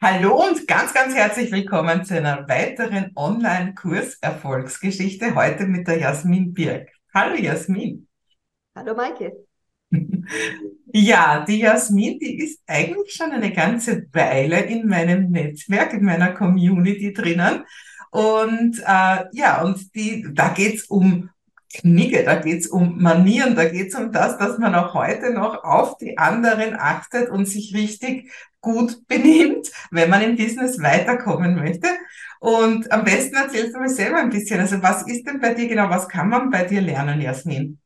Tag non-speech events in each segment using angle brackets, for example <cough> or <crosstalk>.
Hallo und ganz, ganz herzlich willkommen zu einer weiteren Online-Kurs-Erfolgsgeschichte. Heute mit der Jasmin Birk. Hallo Jasmin. Hallo Maike. <laughs> Ja, die Jasmin, die ist eigentlich schon eine ganze Weile in meinem Netzwerk, in meiner Community drinnen. Und äh, ja, und die, da geht's um Knigge, da geht's um Manieren, da geht's um das, dass man auch heute noch auf die anderen achtet und sich richtig gut benimmt, wenn man im Business weiterkommen möchte. Und am besten erzählst du mir selber ein bisschen, also was ist denn bei dir genau, was kann man bei dir lernen, Jasmin?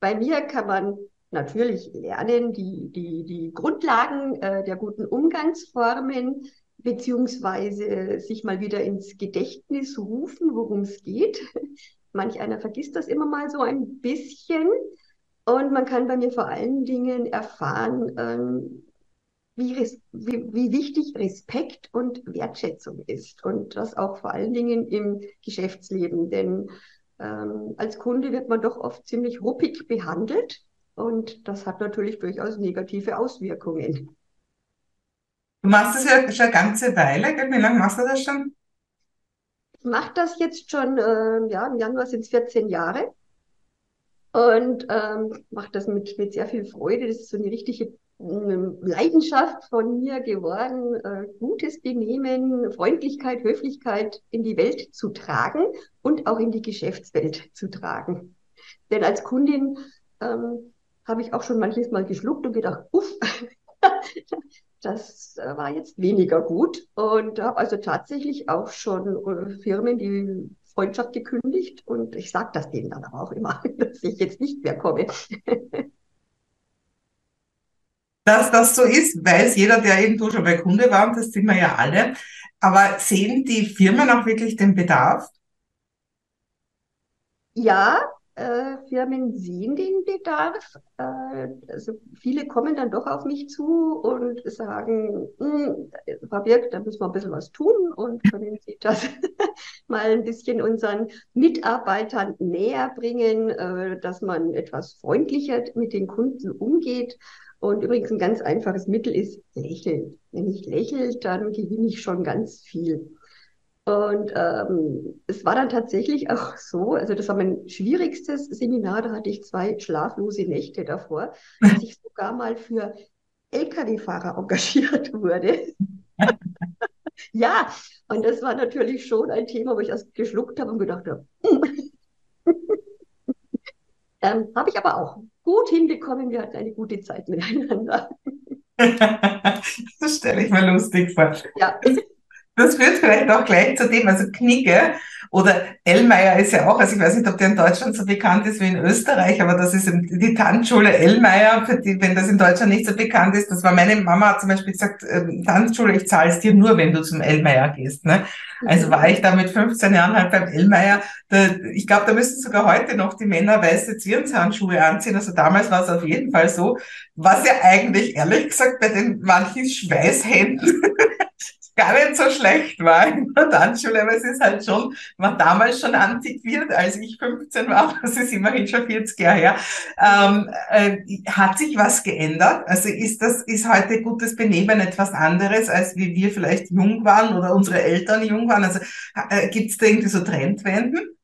Bei mir kann man natürlich lernen die, die, die Grundlagen äh, der guten Umgangsformen, beziehungsweise sich mal wieder ins Gedächtnis rufen, worum es geht. Manch einer vergisst das immer mal so ein bisschen. Und man kann bei mir vor allen Dingen erfahren, ähm, wie, wie, wie wichtig Respekt und Wertschätzung ist. Und das auch vor allen Dingen im Geschäftsleben. Denn ähm, als Kunde wird man doch oft ziemlich ruppig behandelt. Und das hat natürlich durchaus negative Auswirkungen. Du machst das ja schon eine ganze Weile, Wie lange machst du das schon? Ich mache das jetzt schon, äh, ja, im Januar sind es 14 Jahre und ähm, mache das mit, mit sehr viel Freude. Das ist so eine richtige äh, Leidenschaft von mir geworden, äh, gutes Benehmen, Freundlichkeit, Höflichkeit in die Welt zu tragen und auch in die Geschäftswelt zu tragen. Denn als Kundin ähm, habe ich auch schon manches Mal geschluckt und gedacht, uff, <laughs> Das äh, war jetzt weniger gut und habe also tatsächlich auch schon äh, Firmen die Freundschaft gekündigt und ich sage das denen dann aber auch immer, <laughs> dass ich jetzt nicht mehr komme. <laughs> Dass das so ist, weiß jeder, der irgendwo schon bei Kunde war und das sind wir ja alle. Aber sehen die Firmen auch wirklich den Bedarf? Ja, äh, Firmen sehen den Bedarf. Äh, also viele kommen dann doch auf mich zu und sagen, hm, Frau Birk, da müssen wir ein bisschen was tun und können Sie das <laughs> mal ein bisschen unseren Mitarbeitern näher bringen, äh, dass man etwas freundlicher mit den Kunden umgeht. Und übrigens ein ganz einfaches Mittel ist lächeln. Wenn ich lächle, dann gewinne ich schon ganz viel. Und ähm, es war dann tatsächlich auch so, also das war mein schwierigstes Seminar, da hatte ich zwei schlaflose Nächte davor, dass ich sogar mal für Lkw-Fahrer engagiert wurde. <laughs> ja, und das war natürlich schon ein Thema, wo ich erst geschluckt habe und gedacht habe, <laughs> ähm, habe ich aber auch gut hinbekommen. Wir hatten eine gute Zeit miteinander. <laughs> das stelle ich mir lustig vor. Ja. Das führt vielleicht auch gleich zu dem, also Knigge oder Ellmeier ist ja auch, also ich weiß nicht, ob der in Deutschland so bekannt ist wie in Österreich, aber das ist die Tanzschule Ellmeier, für die, wenn das in Deutschland nicht so bekannt ist, das war meine Mama hat zum Beispiel gesagt, äh, Tanzschule, ich zahle es dir nur, wenn du zum Ellmeier gehst. Ne? Also war ich da mit 15 Jahren halt beim Ellmeier. Da, ich glaube, da müssen sogar heute noch die Männer weiße Zwirnshandschuhe anziehen. Also damals war es auf jeden Fall so, was ja eigentlich ehrlich gesagt bei den manchen Schweißhänden gar nicht so schlecht war in der Tanzschule, aber es ist halt schon, war damals schon antiquiert, als ich 15 war, <laughs> das ist immerhin schon 40 Jahre her. Ähm, äh, hat sich was geändert? Also ist das, ist heute gutes Benehmen etwas anderes, als wie wir vielleicht jung waren oder unsere Eltern jung waren? Also äh, gibt es da irgendwie so Trendwenden?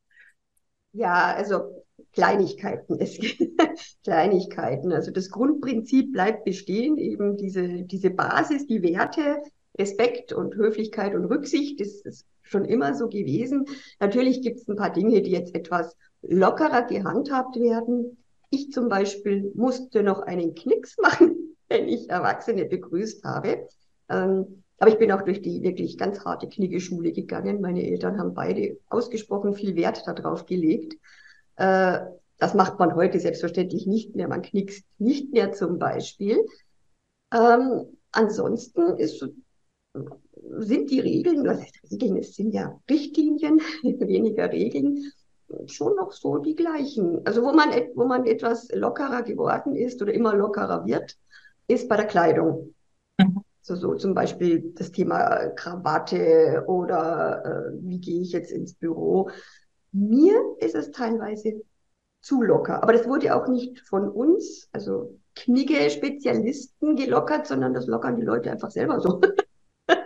Ja, also Kleinigkeiten. Es <laughs> Kleinigkeiten. Also das Grundprinzip bleibt bestehen, eben diese, diese Basis, die Werte, Respekt und Höflichkeit und Rücksicht, das ist schon immer so gewesen. Natürlich gibt es ein paar Dinge, die jetzt etwas lockerer gehandhabt werden. Ich zum Beispiel musste noch einen Knicks machen, <laughs> wenn ich Erwachsene begrüßt habe. Ähm, aber ich bin auch durch die wirklich ganz harte Kniggeschule gegangen. Meine Eltern haben beide ausgesprochen viel Wert darauf gelegt. Äh, das macht man heute selbstverständlich nicht mehr. Man knickst nicht mehr zum Beispiel. Ähm, ansonsten ist sind die Regeln, was heißt Regeln, es sind ja Richtlinien, <laughs> weniger Regeln, schon noch so die gleichen. Also wo man, wo man etwas lockerer geworden ist oder immer lockerer wird, ist bei der Kleidung. Mhm. So, so zum Beispiel das Thema Krawatte oder äh, wie gehe ich jetzt ins Büro. Mir ist es teilweise zu locker. Aber das wurde auch nicht von uns, also Knigge-Spezialisten gelockert, sondern das lockern die Leute einfach selber so. <laughs>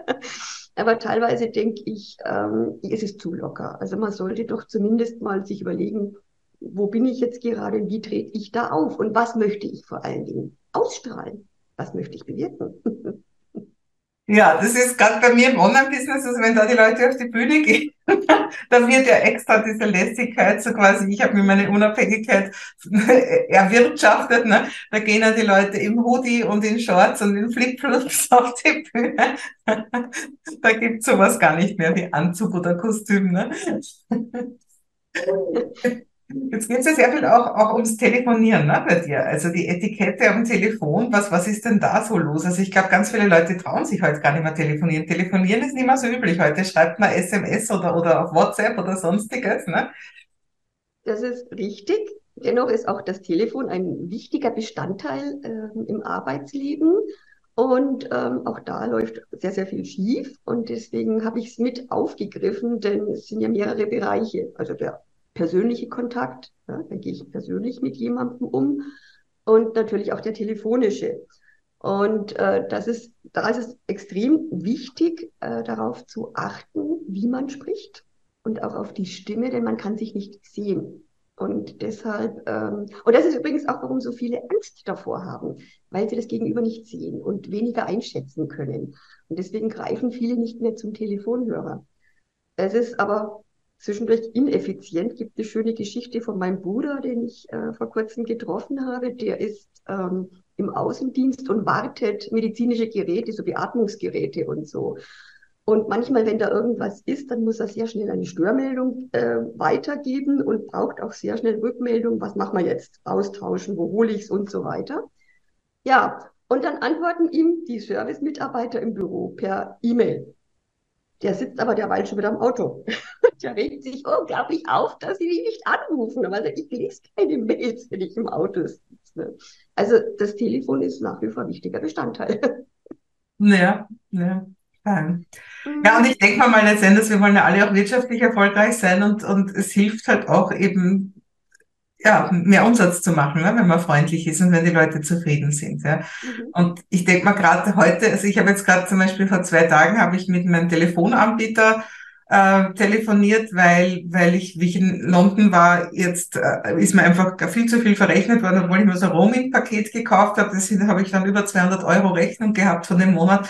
<laughs> Aber teilweise denke ich, ähm, es ist zu locker. Also man sollte doch zumindest mal sich überlegen, wo bin ich jetzt gerade, wie trete ich da auf und was möchte ich vor allen Dingen ausstrahlen? Was möchte ich bewirken? <laughs> Ja, das ist gerade bei mir im Online-Business, also wenn da die Leute auf die Bühne gehen, <laughs> da wird ja extra diese Lässigkeit, so quasi, ich habe mir meine Unabhängigkeit erwirtschaftet, ne? da gehen ja die Leute im Hoodie und in Shorts und in Flipflops <laughs> auf die Bühne. da gibt's sowas gar nicht mehr wie Anzug oder Kostüm. Ne? <laughs> Jetzt geht es ja sehr viel auch, auch ums Telefonieren ne, bei dir. Also die Etikette am Telefon, was, was ist denn da so los? Also ich glaube, ganz viele Leute trauen sich heute gar nicht mehr telefonieren. Telefonieren ist nicht mehr so üblich. Heute schreibt man SMS oder, oder auf WhatsApp oder sonstiges. Ne? Das ist richtig. Dennoch ist auch das Telefon ein wichtiger Bestandteil äh, im Arbeitsleben. Und ähm, auch da läuft sehr, sehr viel schief. Und deswegen habe ich es mit aufgegriffen, denn es sind ja mehrere Bereiche. Also der persönliche Kontakt, ja, da gehe ich persönlich mit jemandem um und natürlich auch der telefonische. Und äh, das ist, da ist es extrem wichtig, äh, darauf zu achten, wie man spricht und auch auf die Stimme, denn man kann sich nicht sehen. Und deshalb, ähm, und das ist übrigens auch, warum so viele Angst davor haben, weil sie das Gegenüber nicht sehen und weniger einschätzen können. Und deswegen greifen viele nicht mehr zum Telefonhörer. Es ist aber zwischendurch ineffizient. Gibt eine schöne Geschichte von meinem Bruder, den ich äh, vor kurzem getroffen habe. Der ist ähm, im Außendienst und wartet medizinische Geräte, so Beatmungsgeräte und so. Und manchmal, wenn da irgendwas ist, dann muss er sehr schnell eine Störmeldung äh, weitergeben und braucht auch sehr schnell Rückmeldung. Was machen wir jetzt? Austauschen, wo hole ich es und so weiter. Ja, und dann antworten ihm die Service-Mitarbeiter im Büro per E-Mail. Der sitzt aber derweil schon wieder am Auto. <laughs> Der regt sich unglaublich auf, dass sie mich nicht anrufen. Aber ich lese keine Mails, wenn ich im Auto sitze. Also das Telefon ist nach wie vor ein wichtiger Bestandteil. Ja, ja. Ja, und ich denke mal, mal letztendlich, wir wollen ja alle auch wirtschaftlich erfolgreich sein und, und es hilft halt auch eben ja, mehr Umsatz zu machen, ne, wenn man freundlich ist und wenn die Leute zufrieden sind. Ja. Mhm. Und ich denke mal gerade heute, also ich habe jetzt gerade zum Beispiel vor zwei Tagen habe ich mit meinem Telefonanbieter äh, telefoniert, weil, weil ich, wie ich in London war, jetzt äh, ist mir einfach viel zu viel verrechnet worden, obwohl ich mir so ein Roaming-Paket gekauft habe. Das habe ich dann über 200 Euro Rechnung gehabt von dem Monat.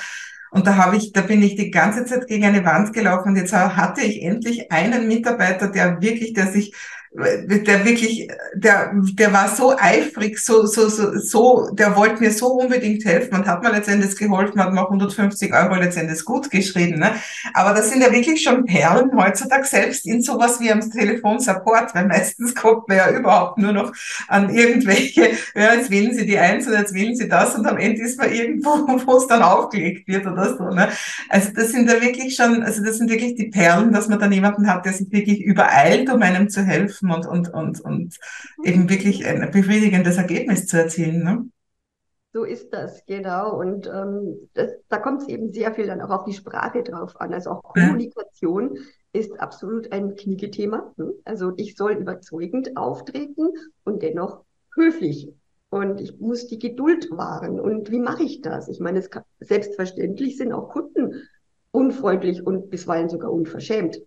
Und da habe ich, da bin ich die ganze Zeit gegen eine Wand gelaufen und jetzt hatte ich endlich einen Mitarbeiter, der wirklich, der sich der wirklich, der, der war so eifrig, so, so, so, so, der wollte mir so unbedingt helfen und hat mir letztendlich geholfen, hat mir auch 150 Euro letztendlich gut geschrieben. Ne? Aber das sind ja wirklich schon Perlen heutzutage selbst in sowas wie am Telefonsupport, weil meistens kommt man ja überhaupt nur noch an irgendwelche, ja, jetzt wählen Sie die eins oder jetzt wählen Sie das und am Ende ist man irgendwo, <laughs> wo es dann aufgelegt wird oder so. Ne? Also das sind ja wirklich schon, also das sind wirklich die Perlen, dass man dann jemanden hat, der sich wirklich übereilt, um einem zu helfen helfen und, und, und, und eben wirklich ein befriedigendes Ergebnis zu erzielen. Ne? So ist das, genau. Und ähm, das, da kommt es eben sehr viel dann auch auf die Sprache drauf an. Also auch Kommunikation ja. ist absolut ein Kniegethema. Hm? Also ich soll überzeugend auftreten und dennoch höflich. Und ich muss die Geduld wahren. Und wie mache ich das? Ich meine, es kann, selbstverständlich sind auch Kunden unfreundlich und bisweilen sogar unverschämt.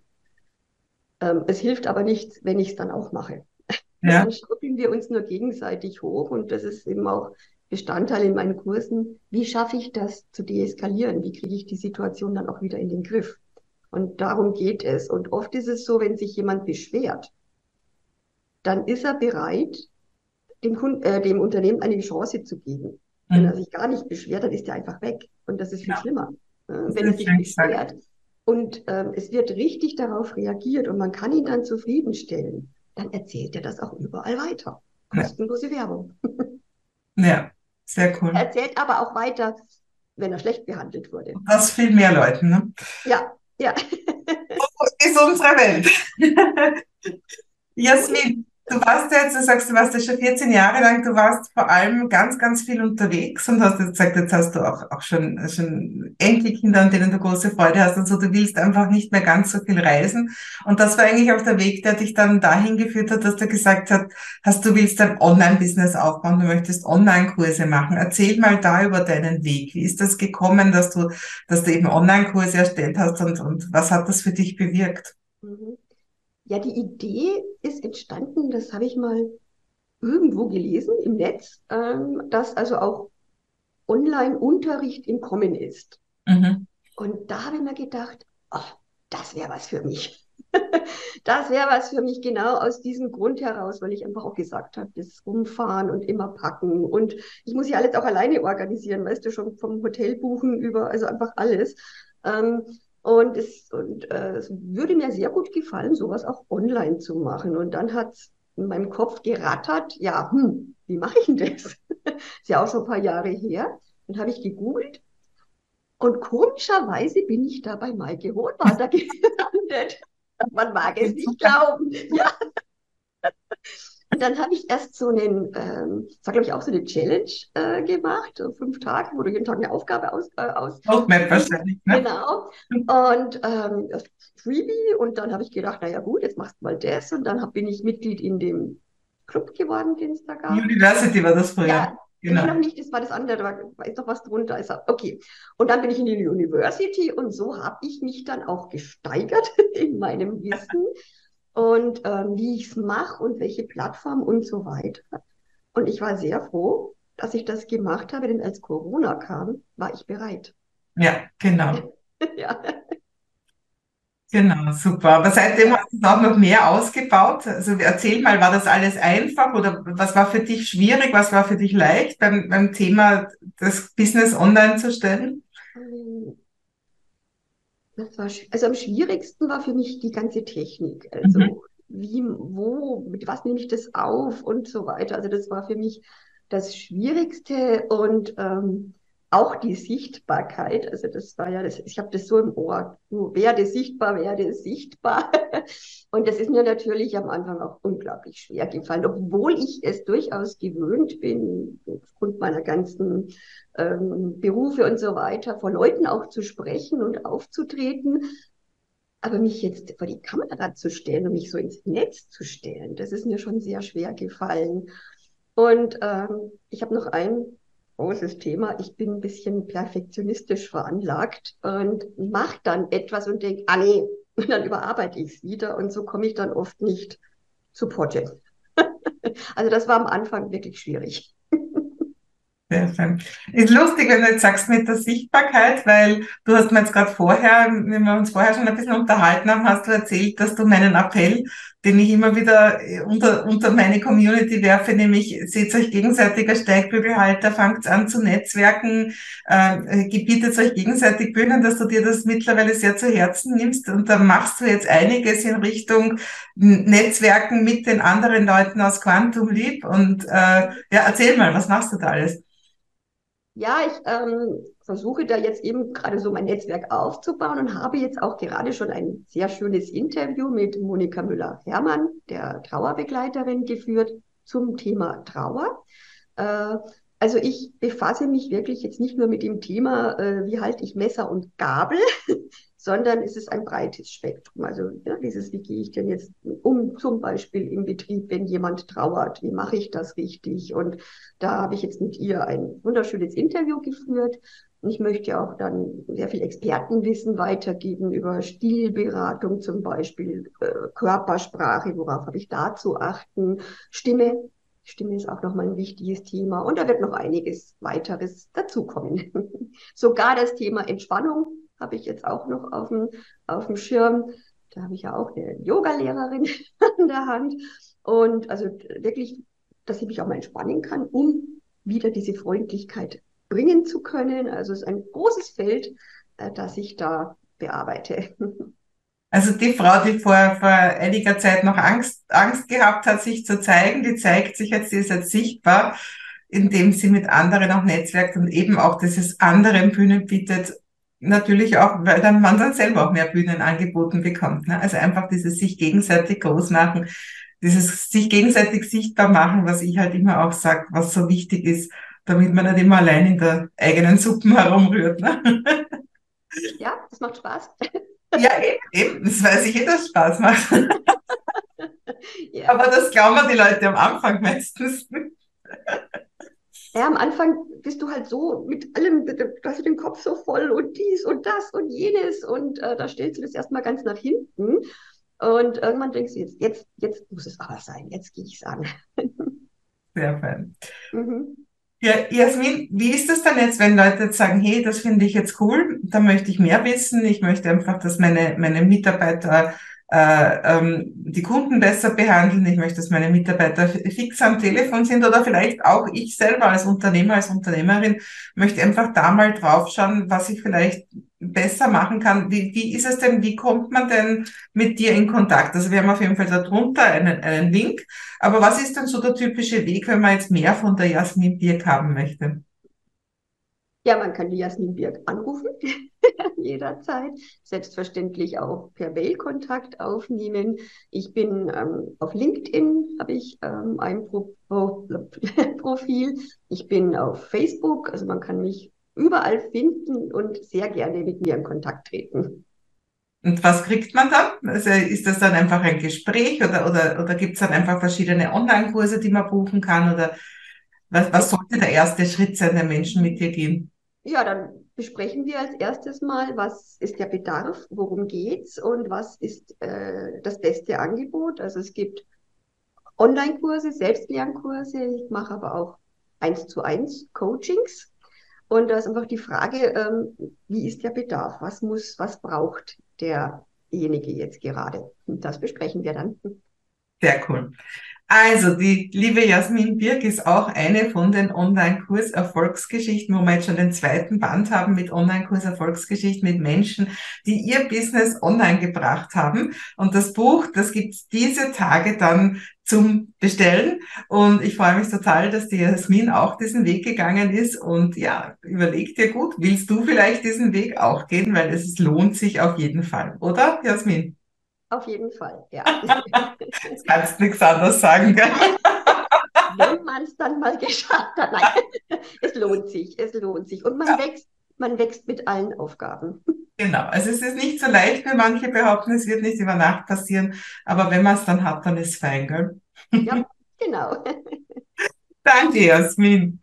Ähm, es hilft aber nichts, wenn ich es dann auch mache. Ja. Dann schaukeln wir uns nur gegenseitig hoch und das ist eben auch Bestandteil in meinen Kursen. Wie schaffe ich das zu deeskalieren? Wie kriege ich die Situation dann auch wieder in den Griff? Und darum geht es. Und oft ist es so, wenn sich jemand beschwert, dann ist er bereit, dem, Kunden, äh, dem Unternehmen eine Chance zu geben. Mhm. Wenn er sich gar nicht beschwert, dann ist er einfach weg. Und das ist viel ja. schlimmer. Äh, wenn er sich beschwert, und ähm, es wird richtig darauf reagiert und man kann ihn dann zufriedenstellen, dann erzählt er das auch überall weiter. Kostenlose ja. Werbung. Ja, sehr cool. Er erzählt aber auch weiter, wenn er schlecht behandelt wurde. Das viel mehr Leuten, ne? Ja, ja. So ist unsere Welt. <laughs> Jasmin, Du warst jetzt, du sagst, du warst ja schon 14 Jahre lang, du warst vor allem ganz, ganz viel unterwegs und hast jetzt gesagt, jetzt hast du auch, auch schon, schon Enkelkinder, an denen du große Freude hast und so, du willst einfach nicht mehr ganz so viel reisen. Und das war eigentlich auch der Weg, der dich dann dahin geführt hat, dass du gesagt hast, hast du willst ein Online-Business aufbauen, du möchtest Online-Kurse machen. Erzähl mal da über deinen Weg. Wie ist das gekommen, dass du, dass du eben Online-Kurse erstellt hast und, und was hat das für dich bewirkt? Mhm. Ja, die Idee ist entstanden, das habe ich mal irgendwo gelesen im Netz, ähm, dass also auch Online-Unterricht im Kommen ist. Mhm. Und da habe ich mir gedacht, oh, das wäre was für mich. <laughs> das wäre was für mich genau aus diesem Grund heraus, weil ich einfach auch gesagt habe, das Rumfahren und immer packen und ich muss ja alles auch alleine organisieren, weißt du, schon vom Hotel buchen über, also einfach alles. Ähm, und es, und, äh, es würde mir sehr gut gefallen, sowas auch online zu machen. Und dann hat es in meinem Kopf gerattert, ja, hm, wie mache ich denn das? <laughs> ist ja auch schon ein paar Jahre her. Dann habe ich gegoogelt und komischerweise bin ich da bei Maike Hohenwarter gelandet. Man mag es nicht glauben. Ja. Und dann habe ich erst so einen, ähm, das war glaube ich auch so eine Challenge äh, gemacht, so fünf Tage, wo du jeden Tag eine Aufgabe aus. Äh, aus Roadmap wahrscheinlich, ne? Genau. Und ähm, Freebie und dann habe ich gedacht, naja gut, jetzt machst du mal das und dann hab, bin ich Mitglied in dem Club geworden, den es da gab. University war das früher. Ja, Genau. noch nicht, das war das andere, da ist doch was drunter. Ist, okay. Und dann bin ich in die University und so habe ich mich dann auch gesteigert <laughs> in meinem Wissen und ähm, wie ich es mache und welche Plattform und so weiter. Und ich war sehr froh, dass ich das gemacht habe, denn als Corona kam, war ich bereit. Ja, genau. <laughs> ja. Genau, super. Aber seitdem hast du es auch noch mehr ausgebaut. Also erzähl mal, war das alles einfach oder was war für dich schwierig, was war für dich leicht beim, beim Thema, das Business online zu stellen? Das war, also am schwierigsten war für mich die ganze Technik. Also mhm. wie, wo, mit was nehme ich das auf und so weiter. Also das war für mich das Schwierigste und ähm, auch die Sichtbarkeit. Also das war ja, das, ich habe das so im Ohr. Werde sichtbar, werde sichtbar. <laughs> Und das ist mir natürlich am Anfang auch unglaublich schwer gefallen, obwohl ich es durchaus gewöhnt bin, aufgrund meiner ganzen ähm, Berufe und so weiter, vor Leuten auch zu sprechen und aufzutreten. Aber mich jetzt vor die Kamera zu stellen und mich so ins Netz zu stellen, das ist mir schon sehr schwer gefallen. Und ähm, ich habe noch ein großes Thema. Ich bin ein bisschen perfektionistisch veranlagt und mache dann etwas und denke, ah nee, <laughs> und dann überarbeite ich es wieder und so komme ich dann oft nicht zu Project. <laughs> also das war am Anfang wirklich schwierig. Sehr schön. Ist lustig, wenn du jetzt sagst mit der Sichtbarkeit, weil du hast mir jetzt gerade vorher, wenn wir uns vorher schon ein bisschen unterhalten haben, hast du erzählt, dass du meinen Appell, den ich immer wieder unter, unter meine Community werfe, nämlich seht euch gegenseitiger Steigbügelhalter, fangt an zu Netzwerken, äh, gebietet euch gegenseitig Bühnen, dass du dir das mittlerweile sehr zu Herzen nimmst und da machst du jetzt einiges in Richtung Netzwerken mit den anderen Leuten aus Quantum Leap und äh, ja, erzähl mal, was machst du da alles? Ja, ich ähm, versuche da jetzt eben gerade so mein Netzwerk aufzubauen und habe jetzt auch gerade schon ein sehr schönes Interview mit Monika Müller-Hermann, der Trauerbegleiterin, geführt zum Thema Trauer. Äh, also ich befasse mich wirklich jetzt nicht nur mit dem Thema, äh, wie halte ich Messer und Gabel, <laughs> sondern es ist ein breites Spektrum. Also ja, dieses, wie gehe ich denn jetzt um, zum Beispiel im Betrieb, wenn jemand trauert, wie mache ich das richtig? Und da habe ich jetzt mit ihr ein wunderschönes Interview geführt. Ich möchte auch dann sehr viel Expertenwissen weitergeben über Stilberatung zum Beispiel, äh, Körpersprache, worauf habe ich da zu achten, Stimme. Stimme ist auch nochmal ein wichtiges Thema und da wird noch einiges weiteres dazukommen. <laughs> Sogar das Thema Entspannung habe ich jetzt auch noch auf dem, auf dem Schirm. Da habe ich ja auch eine Yoga-Lehrerin <laughs> an der Hand. Und also wirklich, dass ich mich auch mal entspannen kann, um wieder diese Freundlichkeit bringen zu können. Also es ist ein großes Feld, äh, das ich da bearbeite. <laughs> Also die Frau, die vor, vor einiger Zeit noch Angst, Angst gehabt hat, sich zu zeigen, die zeigt sich jetzt, die ist jetzt sichtbar, indem sie mit anderen auch netzwerkt und eben auch dieses anderen Bühnen bietet, natürlich auch, weil dann man dann selber auch mehr Bühnen angeboten bekommt. Ne? Also einfach dieses sich gegenseitig groß machen, dieses sich gegenseitig sichtbar machen, was ich halt immer auch sage, was so wichtig ist, damit man nicht immer allein in der eigenen Suppen herumrührt. Ne? Ja, das macht Spaß. Ja, eben, das weiß ich eh, dass Spaß macht. Ja. Aber das glauben die Leute am Anfang meistens. Ja, am Anfang bist du halt so mit allem, du hast den Kopf so voll und dies und das und jenes und äh, da stellst du das erstmal ganz nach hinten und irgendwann denkst du, jetzt, jetzt, jetzt muss es aber sein, jetzt gehe ich es an. Sehr fein. Mhm. Ja, Jasmin, wie ist das dann jetzt, wenn Leute jetzt sagen, hey, das finde ich jetzt cool, da möchte ich mehr wissen, ich möchte einfach, dass meine, meine Mitarbeiter äh, ähm, die Kunden besser behandeln, ich möchte, dass meine Mitarbeiter fix am Telefon sind oder vielleicht auch ich selber als Unternehmer, als Unternehmerin möchte einfach da mal draufschauen, was ich vielleicht besser machen kann. Wie, wie ist es denn, wie kommt man denn mit dir in Kontakt? Also wir haben auf jeden Fall darunter einen, einen Link, aber was ist denn so der typische Weg, wenn man jetzt mehr von der Jasmin Birk haben möchte? Ja, man kann die Jasmin Birk anrufen, <laughs> jederzeit. Selbstverständlich auch per Mail Kontakt aufnehmen. Ich bin ähm, auf LinkedIn, habe ich ähm, ein Pro Pro <laughs> Profil. Ich bin auf Facebook, also man kann mich überall finden und sehr gerne mit mir in Kontakt treten. Und was kriegt man dann? Also ist das dann einfach ein Gespräch oder, oder, oder gibt es dann einfach verschiedene Online-Kurse, die man buchen kann? Oder was, was sollte der erste Schritt sein, der Menschen mit dir gehen? Ja, dann besprechen wir als erstes mal, was ist der Bedarf, worum geht's und was ist äh, das beste Angebot. Also es gibt Online-Kurse, Selbstlernkurse, ich mache aber auch eins zu eins Coachings. Und da ist einfach die Frage, ähm, wie ist der Bedarf? Was muss, was braucht derjenige jetzt gerade? Und das besprechen wir dann. Sehr cool. Also, die liebe Jasmin Birk ist auch eine von den Online-Kurs Erfolgsgeschichten, wo wir jetzt schon den zweiten Band haben mit Online-Kurs Erfolgsgeschichten mit Menschen, die ihr Business online gebracht haben. Und das Buch, das gibt's diese Tage dann zum Bestellen. Und ich freue mich total, dass die Jasmin auch diesen Weg gegangen ist. Und ja, überleg dir gut, willst du vielleicht diesen Weg auch gehen? Weil es lohnt sich auf jeden Fall, oder, Jasmin? Auf jeden Fall, ja. <laughs> Kannst nichts anderes sagen, gell? <laughs> Wenn man es dann mal geschafft hat. Nein, es lohnt sich, es lohnt sich. Und man ja. wächst, man wächst mit allen Aufgaben. Genau, also es ist nicht so leicht, wie manche behaupten, es wird nicht über Nacht passieren, aber wenn man es dann hat, dann ist es fein, gell? Ja, genau. <laughs> Danke, Jasmin.